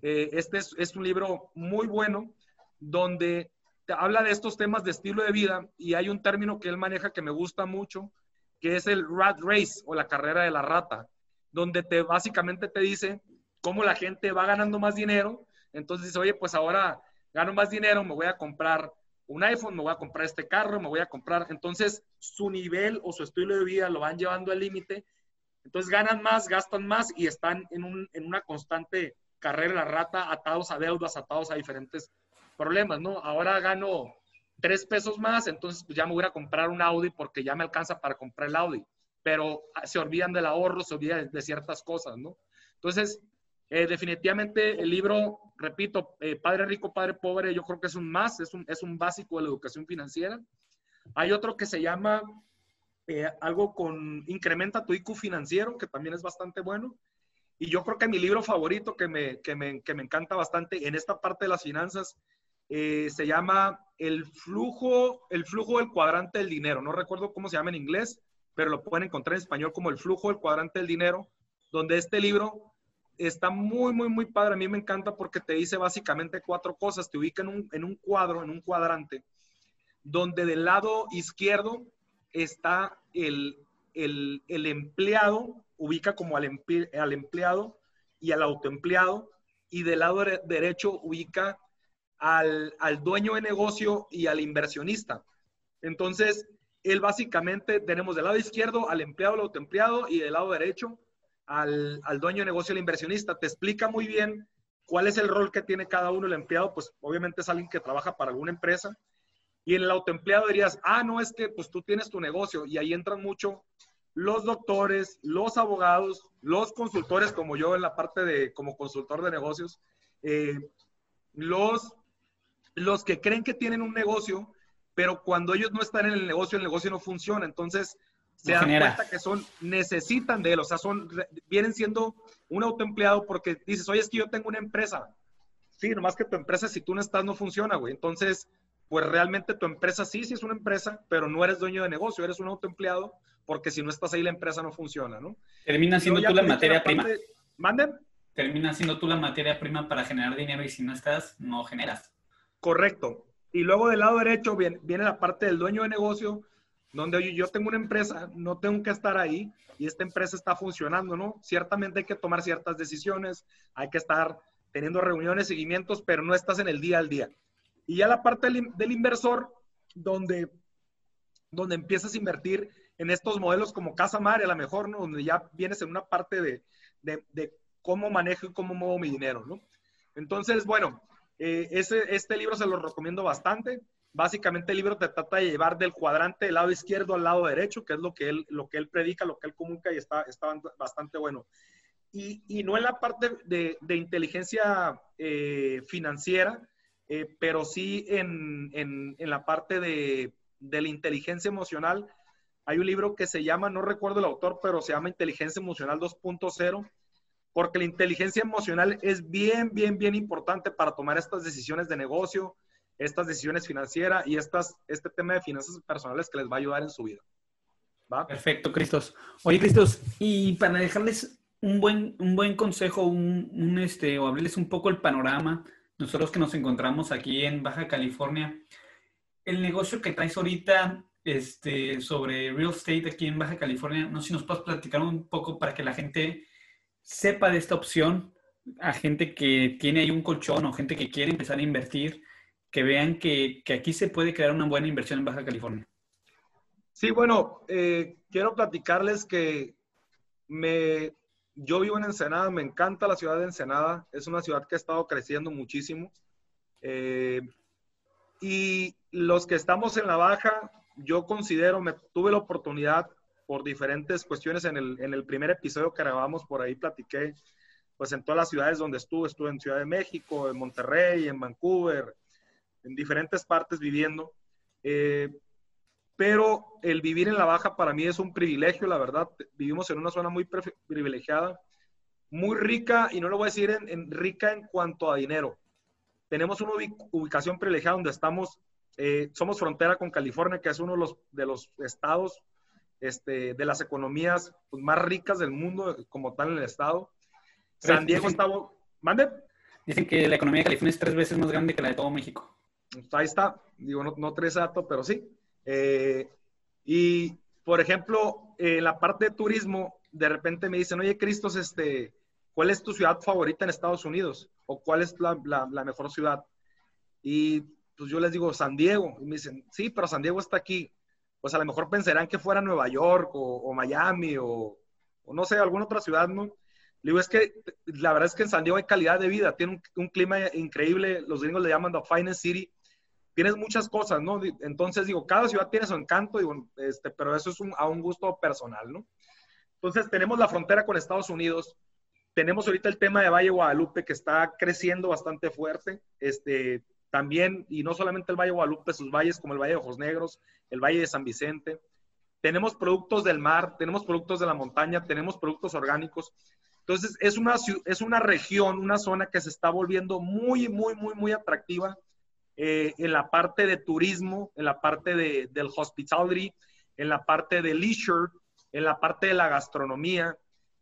Eh, este es, es, un libro muy bueno donde te habla de estos temas de estilo de vida y hay un término que él maneja que me gusta mucho, que es el rat race o la carrera de la rata donde te básicamente te dice cómo la gente va ganando más dinero. Entonces dice, oye, pues ahora gano más dinero, me voy a comprar un iPhone, me voy a comprar este carro, me voy a comprar. Entonces su nivel o su estilo de vida lo van llevando al límite. Entonces ganan más, gastan más y están en, un, en una constante carrera la rata, atados a deudas, atados a diferentes problemas, ¿no? Ahora gano tres pesos más, entonces pues ya me voy a comprar un Audi porque ya me alcanza para comprar el Audi pero se olvidan del ahorro, se olvidan de ciertas cosas, ¿no? Entonces, eh, definitivamente el libro, repito, eh, Padre Rico, Padre Pobre, yo creo que es un más, es un, es un básico de la educación financiera. Hay otro que se llama eh, algo con Incrementa tu IQ financiero, que también es bastante bueno. Y yo creo que mi libro favorito, que me, que me, que me encanta bastante en esta parte de las finanzas, eh, se llama el flujo, el flujo del cuadrante del dinero. No recuerdo cómo se llama en inglés, pero lo pueden encontrar en español como el flujo del cuadrante del dinero, donde este libro está muy, muy, muy padre. A mí me encanta porque te dice básicamente cuatro cosas. Te ubica en un, en un cuadro, en un cuadrante, donde del lado izquierdo está el, el, el empleado, ubica como al, al, empleado y al autoempleado, y del lado derecho ubica al, al dueño de negocio y al inversionista. Entonces, él básicamente tenemos del lado izquierdo al empleado, al autoempleado, y del lado derecho al, al dueño de negocio, el inversionista. Te explica muy bien cuál es el rol que tiene cada uno. El empleado, pues obviamente es alguien que trabaja para alguna empresa. Y en el autoempleado dirías, ah, no, es que pues tú tienes tu negocio. Y ahí entran mucho los doctores, los abogados, los consultores, como yo en la parte de, como consultor de negocios, eh, los, los que creen que tienen un negocio, pero cuando ellos no están en el negocio, el negocio no funciona. Entonces, se dan cuenta que son, necesitan de él, o sea, son, vienen siendo un autoempleado porque dices, oye, es que yo tengo una empresa. Sí, nomás que tu empresa, si tú no estás, no funciona, güey. Entonces, pues realmente tu empresa sí, sí es una empresa, pero no eres dueño de negocio, eres un autoempleado, porque si no estás ahí, la empresa no funciona, ¿no? Termina siendo tú la materia prima. ¿Manden? Termina siendo tú la materia prima para generar dinero y si no estás, no generas. Correcto. Y luego del lado derecho viene, viene la parte del dueño de negocio, donde yo tengo una empresa, no tengo que estar ahí y esta empresa está funcionando, ¿no? Ciertamente hay que tomar ciertas decisiones, hay que estar teniendo reuniones, seguimientos, pero no estás en el día al día. Y ya la parte del, inversor, donde, donde empiezas a invertir en estos modelos como Casa Madre, a lo mejor, ¿no? Donde ya vienes en una parte de, de, de cómo manejo y cómo muevo mi dinero, ¿no? Entonces, bueno, eh, ese, este libro se lo recomiendo bastante. Básicamente el libro te trata de llevar del cuadrante del lado izquierdo al lado derecho, que es lo que él, lo que él predica, lo que él comunica y está, está bastante bueno. Y, y no en la parte de, de inteligencia eh, financiera, eh, pero sí en, en, en la parte de, de, la inteligencia emocional. Hay un libro que se llama, no recuerdo el autor, pero se llama Inteligencia Emocional 2.0, porque la inteligencia emocional es bien, bien, bien importante para tomar estas decisiones de negocio, estas decisiones financieras y estas, este tema de finanzas personales que les va a ayudar en su vida. ¿Va? Perfecto, Cristos. Oye, Cristos, y para dejarles un buen, un buen consejo, un, un, este, o hablarles un poco el panorama, nosotros que nos encontramos aquí en Baja California, el negocio que traes ahorita este, sobre real estate aquí en Baja California, no sé si nos puedes platicar un poco para que la gente sepa de esta opción, a gente que tiene ahí un colchón o gente que quiere empezar a invertir que vean que, que, aquí se puede crear una buena inversión en Baja California. Sí, bueno, eh, quiero platicarles que me, yo vivo en Ensenada, me encanta la ciudad de Ensenada, es una ciudad que ha estado creciendo muchísimo. Eh, y los que estamos en la Baja, yo considero, me tuve la oportunidad por diferentes cuestiones en el, en el primer episodio que grabamos, por ahí platiqué, pues en todas las ciudades donde estuve, estuve en Ciudad de México, en Monterrey, en Vancouver, en diferentes partes viviendo. Eh, pero el vivir en la baja para mí es un privilegio, la verdad. Vivimos en una zona muy privilegiada, muy rica, y no lo voy a decir en, rica en cuanto a dinero. Tenemos una ubicación privilegiada donde estamos, eh, somos frontera con California, que es uno de los, de los estados este, de las economías pues, más ricas del mundo, como tal en el estado. San Diego está... ¿Mande? Dicen que la economía de California es tres veces más grande que la de todo México. Pues, ahí está, digo, no, no tres datos, pero sí. Eh, y, por ejemplo, en la parte de turismo, de repente me dicen, oye, Cristos, este, ¿cuál es tu ciudad favorita en Estados Unidos? ¿O cuál es la, la, mejor ciudad? Y pues yo les digo, San Diego. Y me dicen, sí, pero San Diego está aquí. Pues a lo mejor pensarán que fuera Nueva York o, Miami o, no sé, alguna otra ciudad, ¿no? Le digo, es que la verdad es que en San Diego hay calidad de vida, tiene un, un clima increíble, los gringos le llaman The Finest City, tienes muchas cosas, ¿no? Entonces, digo, cada ciudad tiene su encanto, este, pero eso es a un gusto personal, ¿no? Entonces, tenemos la frontera con Estados Unidos, tenemos ahorita el tema de Valle Guadalupe que está creciendo bastante fuerte, este, también, y no solamente el Valle Guadalupe, sus valles como el Valle de Ojos Negros, el Valle de San Vicente. Tenemos productos del mar, tenemos productos de la montaña, tenemos productos orgánicos. Entonces, es una, es una región, una zona que se está volviendo muy, muy, muy, muy atractiva eh, en la parte de turismo, en la parte de, del hospitality, en la parte de leisure, en la parte de la gastronomía.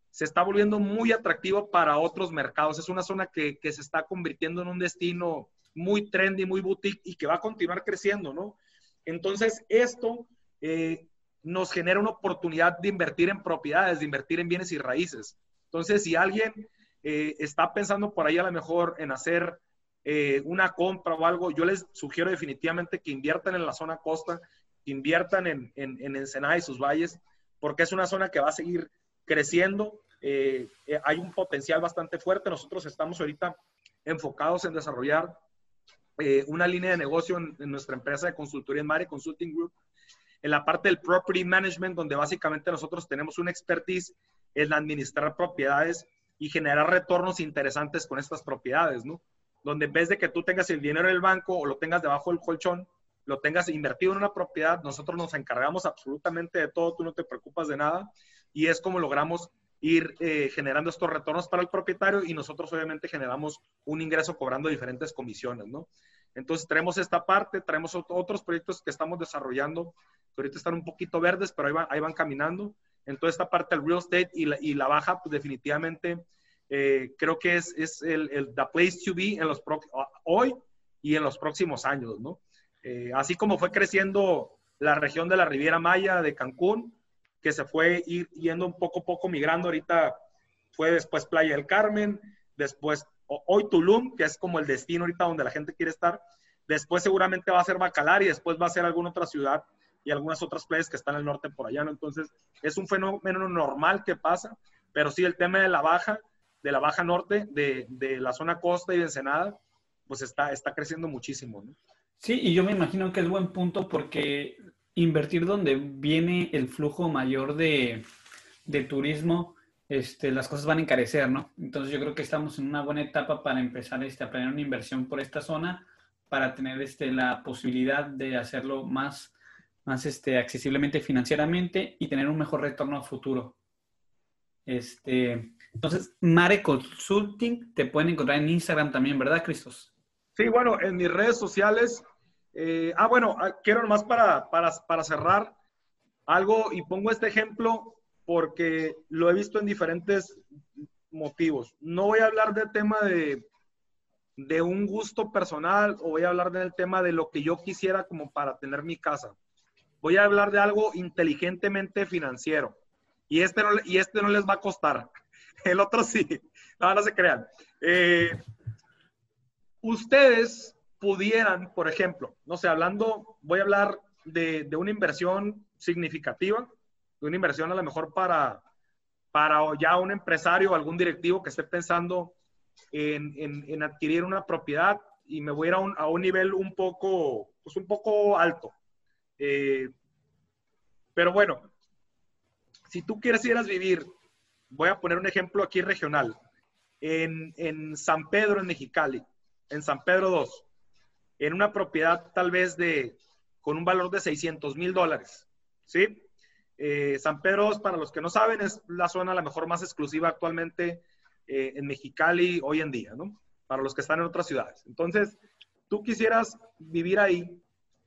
Se está volviendo muy atractivo para otros mercados. Es una zona que, que se está convirtiendo en un destino muy trendy, muy boutique y que va a continuar creciendo, ¿no? Entonces, esto eh, nos genera una oportunidad de invertir en propiedades, de invertir en bienes y raíces. Entonces, si alguien eh, está pensando por ahí a lo mejor en hacer eh, una compra o algo, yo les sugiero definitivamente que inviertan en la zona costa, inviertan en, en, en Ensenada y sus valles, porque es una zona que va a seguir creciendo. Eh, hay un potencial bastante fuerte. Nosotros estamos ahorita enfocados en desarrollar una línea de negocio en, en, nuestra empresa de consultoría en Mare Consulting Group, en la parte del property management, donde básicamente nosotros tenemos una expertise en administrar propiedades y generar retornos interesantes con estas propiedades, ¿no? Donde en vez de que tú tengas el dinero en el banco o lo tengas debajo del colchón, lo tengas invertido en una propiedad, nosotros nos encargamos absolutamente de todo, tú no te preocupas de nada y es como logramos ir eh, generando estos retornos para el propietario y nosotros obviamente generamos un ingreso cobrando diferentes comisiones, ¿no? Entonces traemos esta parte, traemos otros proyectos que estamos desarrollando, que ahorita están un poquito verdes, pero ahí van, caminando. Entonces esta parte del real estate y la, y la baja, pues definitivamente eh, creo que es, es el, el, the place to be en los hoy y en los próximos años, ¿no? Eh, así como fue creciendo la región de la Riviera Maya, de Cancún, que se fue ir, yendo un poco a poco migrando, ahorita fue después Playa del Carmen, después hoy Tulum, que es como el destino ahorita donde la gente quiere estar, después seguramente va a ser Bacalar y después va a ser alguna otra ciudad y algunas otras playas que están al norte por allá, ¿no? Entonces, es un fenómeno normal que pasa, pero sí el tema de la baja, de la baja norte, de, de la zona costa y de Ensenada, pues está, está creciendo muchísimo. Sí, y yo me imagino que es buen punto porque invertir donde viene el flujo mayor de, de turismo, este, las cosas van a encarecer, ¿no? Entonces yo creo que estamos en una buena etapa para empezar este, a planear una inversión por esta zona, para tener este, la posibilidad de hacerlo más más este, accesiblemente financieramente y tener un mejor retorno a futuro. Este, entonces, Mare Consulting te pueden encontrar en Instagram también, ¿verdad, Cristos? Sí, bueno, en mis redes sociales. Eh, ah, bueno, ah, quiero nomás para, para, para cerrar algo y pongo este ejemplo porque lo he visto en diferentes motivos. No voy a hablar del tema de, de un gusto personal o voy a hablar del tema de lo que yo quisiera como para tener mi casa voy a hablar de algo inteligentemente financiero. Y este no, y este no les va a costar. El otro sí. No, no se crean. Eh, ustedes pudieran, por ejemplo, no sé, hablando, voy a hablar de, de, una inversión significativa, de una inversión a lo mejor para, para ya un empresario o algún directivo que esté pensando en, en, adquirir una propiedad y me voy a ir a un, a un nivel un poco, pues un poco alto. Eh, pero bueno, si tú quisieras vivir, voy a poner un ejemplo aquí regional, en, en San Pedro, en Mexicali, en San Pedro 2, en una propiedad tal vez de, con un valor de 600 mil dólares, ¿sí? Eh, San Pedro 2, para los que no saben, es la zona a la mejor más exclusiva actualmente eh, en Mexicali hoy en día, ¿no? Para los que están en otras ciudades. Entonces, tú quisieras vivir ahí,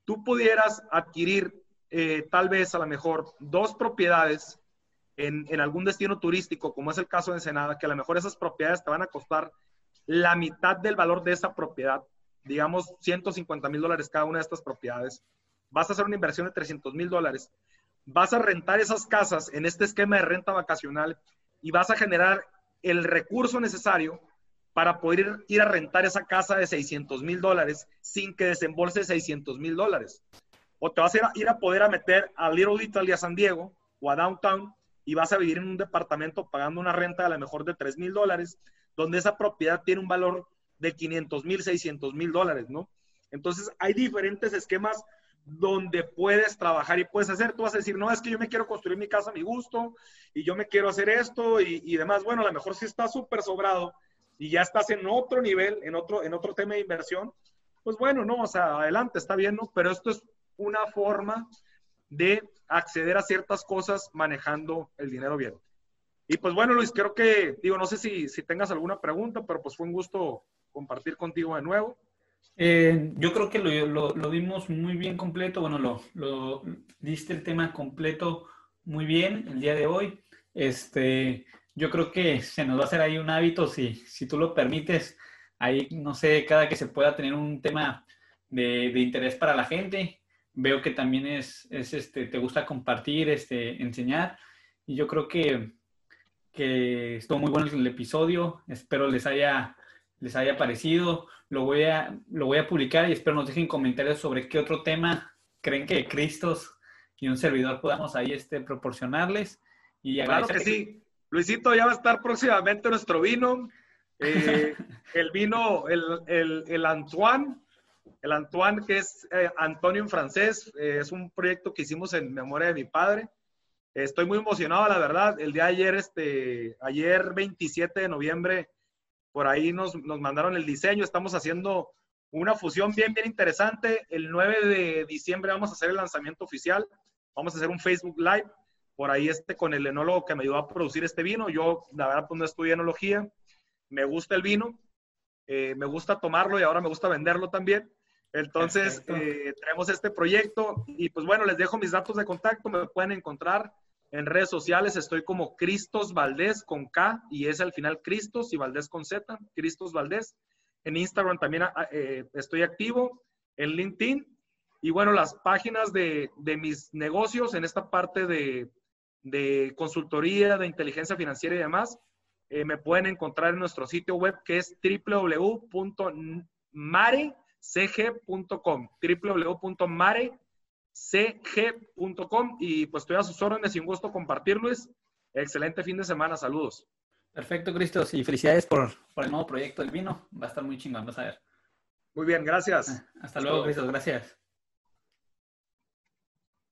tú pudieras adquirir eh, tal vez a lo mejor dos propiedades en, en, algún destino turístico, como es el caso de Ensenada, que a lo mejor esas propiedades te van a costar la mitad del valor de esa propiedad, digamos 150 mil dólares cada una de estas propiedades. Vas a hacer una inversión de 300 mil dólares. Vas a rentar esas casas en este esquema de renta vacacional y vas a generar el recurso necesario para poder ir, a rentar esa casa de 600 mil dólares sin que desembolse 600 mil dólares. O te vas a ir, a poder a meter a Little Italy a San Diego o a Downtown y vas a vivir en un departamento pagando una renta a lo mejor de 3 mil dólares, donde esa propiedad tiene un valor de 500 mil, 600 mil dólares, ¿no? Entonces hay diferentes esquemas donde puedes trabajar y puedes hacer. Tú vas a decir, no, es que yo me quiero construir mi casa a mi gusto y yo me quiero hacer esto y, y demás. Bueno, a lo mejor si está súper sobrado y ya estás en otro nivel, en otro, en otro tema de inversión, pues bueno, no, o sea, adelante, está bien, ¿no? Pero esto es una forma de acceder a ciertas cosas manejando el dinero bien. Y pues bueno, Luis, creo que, digo, no sé si, si tengas alguna pregunta, pero pues fue un gusto compartir contigo de nuevo. Eh, yo creo que lo, lo, dimos muy bien completo, bueno, lo, lo diste el tema completo muy bien el día de hoy. Este, yo creo que se nos va a hacer ahí un hábito, si, si tú lo permites, ahí, no sé, cada que se pueda tener un tema de, de interés para la gente. Veo que también es, es, este, te gusta compartir, este, enseñar. Y yo creo que, que estuvo muy bueno el episodio. Espero les haya, les haya parecido. Lo voy, a, lo voy a publicar y espero nos dejen comentarios sobre qué otro tema creen que Cristos y un servidor podamos ahí este, proporcionarles. Y claro que sí. Luisito, ya va a estar próximamente nuestro vino. Eh, el vino, el, el, el, Antoine, el Antoine que es eh, Antonio en francés, eh, es un proyecto que hicimos en memoria de mi padre. Estoy muy emocionado, la verdad. El día de ayer, este, ayer 27 de noviembre, por ahí nos, nos mandaron el diseño. Estamos haciendo una fusión bien, bien interesante. El 9 de diciembre vamos a hacer el lanzamiento oficial. Vamos a hacer un Facebook Live por ahí este con el enólogo que me ayudó a producir este vino. Yo, la verdad, pues no estudié enología. Me gusta el vino. Eh, me gusta tomarlo y ahora me gusta venderlo también. Entonces, eh, tenemos este proyecto y pues bueno, les dejo mis datos de contacto. Me pueden encontrar en redes sociales. Estoy como Cristos Valdés con K y es al final Cristos y Valdés con Z. Cristos Valdés. En Instagram también ah, eh, estoy activo. En LinkedIn. Y bueno, las páginas de, de mis negocios en esta parte de, de, consultoría, de inteligencia financiera y demás, eh, me pueden encontrar en nuestro sitio web que es www.marecg.com. www.marecg.com. Y pues estoy a sus órdenes y un gusto compartirles. Excelente fin de semana. Saludos. Perfecto, Cristos. Y felicidades por, por, el nuevo proyecto del vino. Va a estar muy chingón, vas a ver. Muy bien, gracias. Hasta, luego, Cristos. Gracias.